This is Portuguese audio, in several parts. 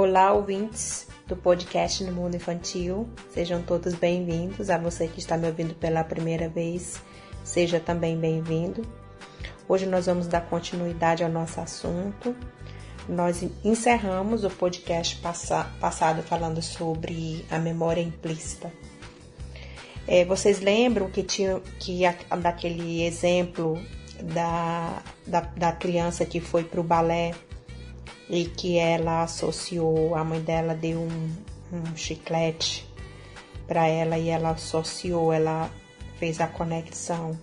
Olá, ouvintes do podcast no Mundo Infantil. Sejam todos bem-vindos. A você que está me ouvindo pela primeira vez, seja também bem-vindo. Hoje nós vamos dar continuidade ao nosso assunto. Nós encerramos o podcast passado falando sobre a memória implícita. É, vocês lembram que tinha que daquele exemplo da, da, da criança que foi para o balé e que ela associou, a mãe dela deu um, um chiclete para ela e ela associou, ela fez a conexão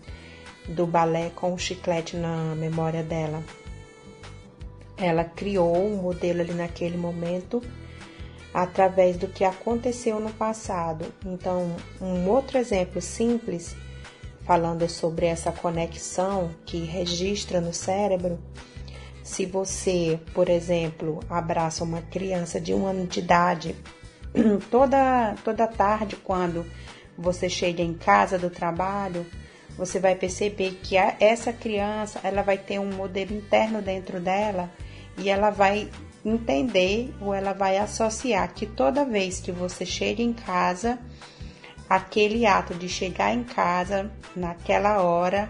do balé com o chiclete na memória dela. Ela criou um modelo ali naquele momento através do que aconteceu no passado. Então, um outro exemplo simples falando sobre essa conexão que registra no cérebro se você, por exemplo, abraça uma criança de um ano de idade, toda, toda tarde, quando você chega em casa do trabalho, você vai perceber que essa criança ela vai ter um modelo interno dentro dela e ela vai entender ou ela vai associar que toda vez que você chega em casa, aquele ato de chegar em casa naquela hora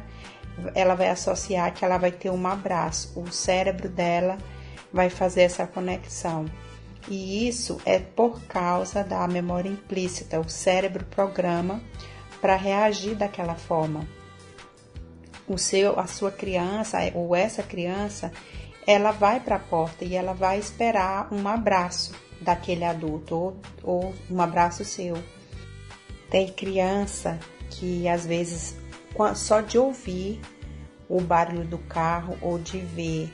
ela vai associar que ela vai ter um abraço. O cérebro dela vai fazer essa conexão. E isso é por causa da memória implícita. O cérebro programa para reagir daquela forma. O seu, a sua criança ou essa criança, ela vai para a porta e ela vai esperar um abraço daquele adulto ou, ou um abraço seu. Tem criança que às vezes só de ouvir o barulho do carro ou de ver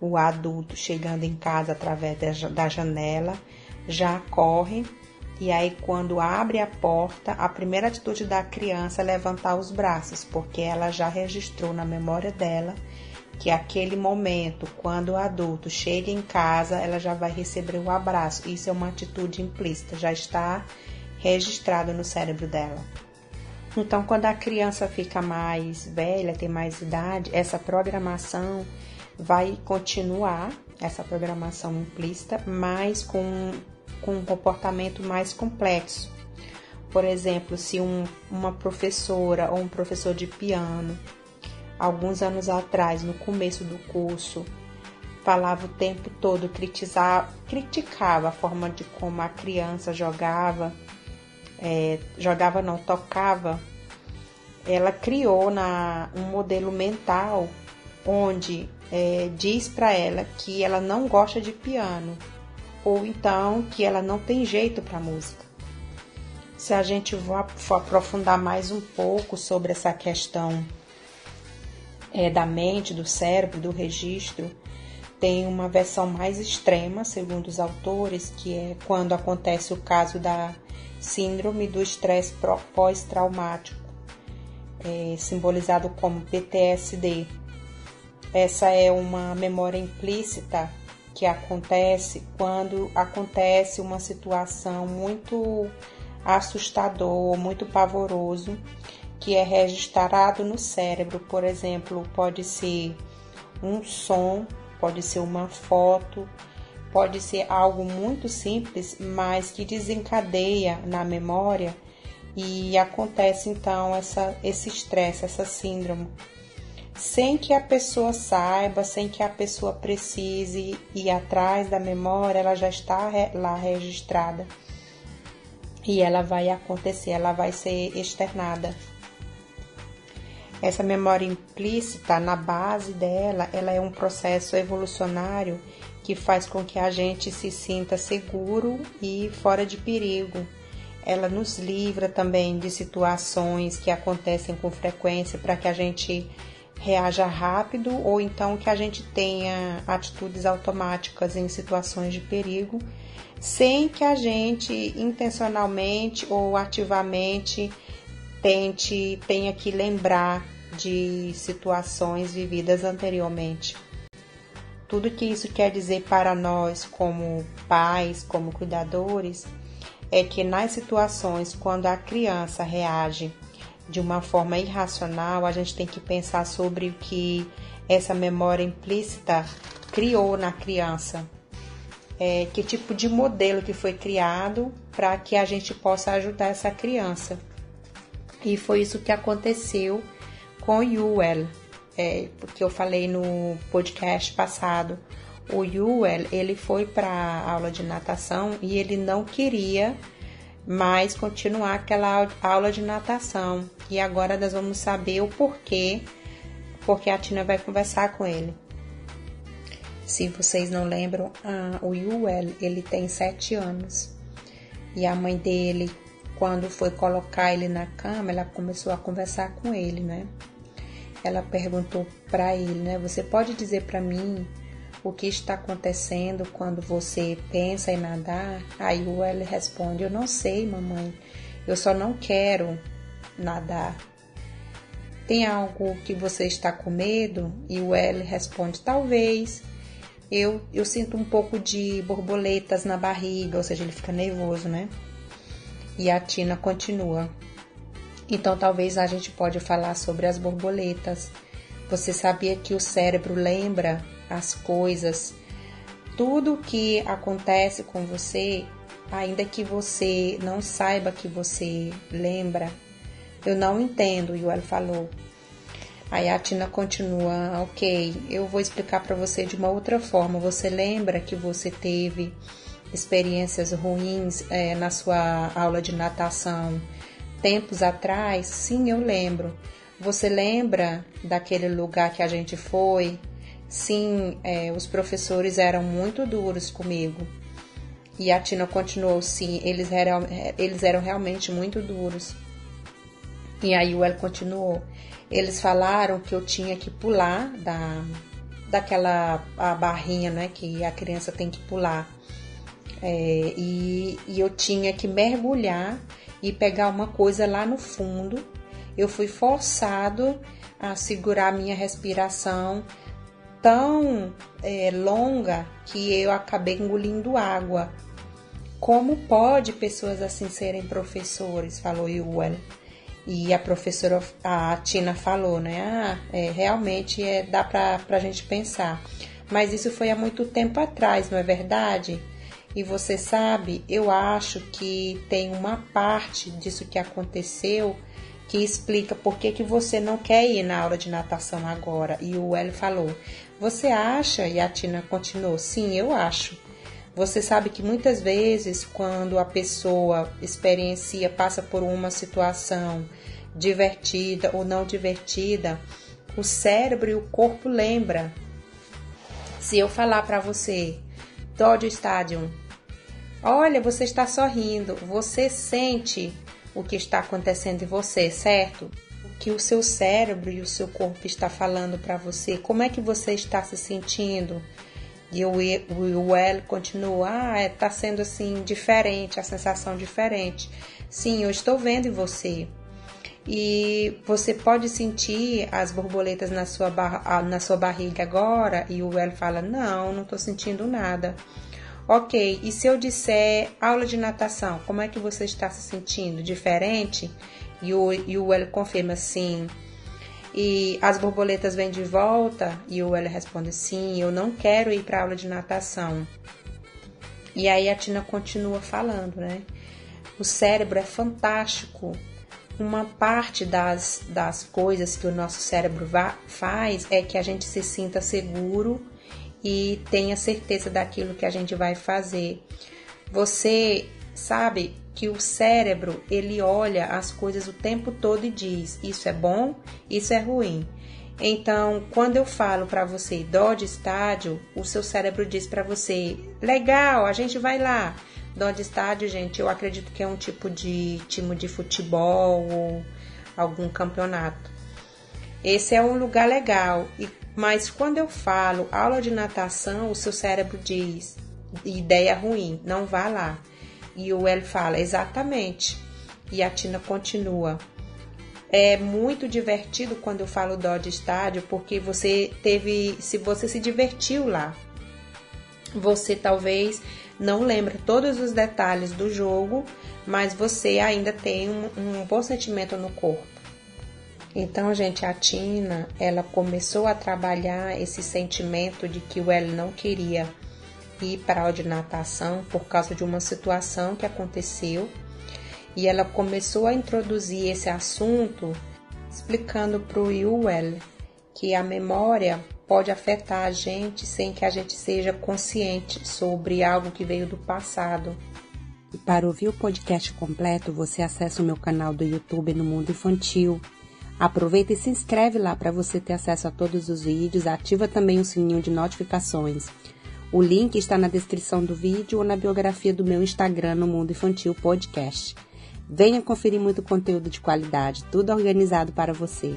o adulto chegando em casa através da janela, já corre e aí quando abre a porta, a primeira atitude da criança é levantar os braços, porque ela já registrou na memória dela que aquele momento, quando o adulto chega em casa, ela já vai receber o abraço. Isso é uma atitude implícita, já está registrado no cérebro dela. Então, quando a criança fica mais velha, tem mais idade, essa programação vai continuar, essa programação implícita, mas com, com um comportamento mais complexo. Por exemplo, se um, uma professora ou um professor de piano, alguns anos atrás, no começo do curso, falava o tempo todo, criticava, a forma de como a criança jogava é, jogava não, tocava, ela criou na, um modelo mental onde é, diz para ela que ela não gosta de piano ou então que ela não tem jeito para música. Se a gente for aprofundar mais um pouco sobre essa questão é, da mente, do cérebro, do registro, tem uma versão mais extrema, segundo os autores, que é quando acontece o caso da Síndrome do estresse pós-traumático, é, simbolizado como PTSD. Essa é uma memória implícita que acontece quando acontece uma situação muito assustador, muito pavoroso, que é registrado no cérebro. Por exemplo, pode ser um som, pode ser uma foto, pode ser algo muito simples, mas que desencadeia na memória e acontece então essa, esse estresse, essa síndrome, sem que a pessoa saiba, sem que a pessoa precise ir atrás da memória, ela já está lá registrada e ela vai acontecer, ela vai ser externada. Essa memória implícita, na base dela, ela é um processo evolucionário que faz com que a gente se sinta seguro e fora de perigo. Ela nos livra também de situações que acontecem com frequência para que a gente reaja rápido ou então que a gente tenha atitudes automáticas em situações de perigo, sem que a gente intencionalmente ou ativamente tente tenha que lembrar de situações vividas anteriormente. Tudo que isso quer dizer para nós, como pais, como cuidadores, é que nas situações quando a criança reage de uma forma irracional, a gente tem que pensar sobre o que essa memória implícita criou na criança. é, que tipo de modelo que foi criado para que a gente possa ajudar essa criança. E foi isso que aconteceu com Yuel, é, porque eu falei no podcast passado. O Yuel, ele foi para aula de natação e ele não queria mais continuar aquela aula de natação. E agora nós vamos saber o porquê, porque a Tina vai conversar com ele. Se vocês não lembram, o Yuel, ele tem sete anos. E a mãe dele, quando foi colocar ele na cama, ela começou a conversar com ele, né? Ela perguntou para ele, né? Você pode dizer para mim o que está acontecendo quando você pensa em nadar? Aí o Yuel responde: Eu não sei, mamãe. Eu só não quero nadar. Tem algo que você está com medo? E o L responde: Talvez eu, eu sinto um pouco de borboletas na barriga, ou seja, ele fica nervoso, né? E a Tina continua. Então, talvez a gente pode falar sobre as borboletas. Você sabia que o cérebro lembra as coisas, tudo que acontece com você, ainda que você não saiba que você lembra? Eu não entendo, e falou. Aí a Tina continua, ok, eu vou explicar para você de uma outra forma. Você lembra que você teve experiências ruins é, na sua aula de natação tempos atrás? Sim, eu lembro. Você lembra daquele lugar que a gente foi? Sim, é, os professores eram muito duros comigo. E a Tina continuou, sim, eles eram, eles eram realmente muito duros. E aí o El continuou. Eles falaram que eu tinha que pular da, daquela a barrinha, né, que a criança tem que pular. É, e, e eu tinha que mergulhar e pegar uma coisa lá no fundo. Eu fui forçado a segurar minha respiração tão é, longa que eu acabei engolindo água. Como pode pessoas assim serem professores? Falou Yuel. E a professora, a Tina falou, né? Ah, é, realmente é, dá para a gente pensar. Mas isso foi há muito tempo atrás, não é verdade? E você sabe, eu acho que tem uma parte disso que aconteceu que explica por que, que você não quer ir na aula de natação agora. E o Hélio falou: Você acha? E a Tina continuou: Sim, eu acho. Você sabe que muitas vezes, quando a pessoa experiencia, passa por uma situação divertida ou não divertida, o cérebro e o corpo lembra. Se eu falar para você, Dodge Stadium, olha, você está sorrindo, você sente o que está acontecendo em você, certo? O que o seu cérebro e o seu corpo está falando para você, como é que você está se sentindo? E o, o L continua, ah, está é, sendo assim diferente, a sensação diferente. Sim, eu estou vendo em você. E você pode sentir as borboletas na sua, bar na sua barriga agora? E o L fala, não, não estou sentindo nada. Ok, e se eu disser aula de natação, como é que você está se sentindo? Diferente? E o, e o L confirma sim. E as borboletas vêm de volta? E o L responde sim, eu não quero ir para aula de natação. E aí a Tina continua falando, né? O cérebro é fantástico. Uma parte das, das coisas que o nosso cérebro faz é que a gente se sinta seguro e tenha certeza daquilo que a gente vai fazer. Você sabe que o cérebro ele olha as coisas o tempo todo e diz: isso é bom, isso é ruim. Então, quando eu falo para você dó de estádio, o seu cérebro diz para você: legal, a gente vai lá. Dó de estádio, gente, eu acredito que é um tipo de time de futebol ou algum campeonato. Esse é um lugar legal. E mas quando eu falo aula de natação, o seu cérebro diz ideia ruim, não vá lá. E o L fala exatamente. E a Tina continua. É muito divertido quando eu falo dó de estádio, porque você teve, se você se divertiu lá, você talvez não lembre todos os detalhes do jogo, mas você ainda tem um, um bom sentimento no corpo. Então, gente, a Tina, ela começou a trabalhar esse sentimento de que o L não queria ir para a aula de natação por causa de uma situação que aconteceu e ela começou a introduzir esse assunto explicando para o Yuel que a memória pode afetar a gente sem que a gente seja consciente sobre algo que veio do passado. E para ouvir o podcast completo, você acessa o meu canal do YouTube no Mundo Infantil. Aproveita e se inscreve lá para você ter acesso a todos os vídeos. Ativa também o sininho de notificações. O link está na descrição do vídeo ou na biografia do meu Instagram no Mundo Infantil Podcast. Venha conferir muito conteúdo de qualidade, tudo organizado para você.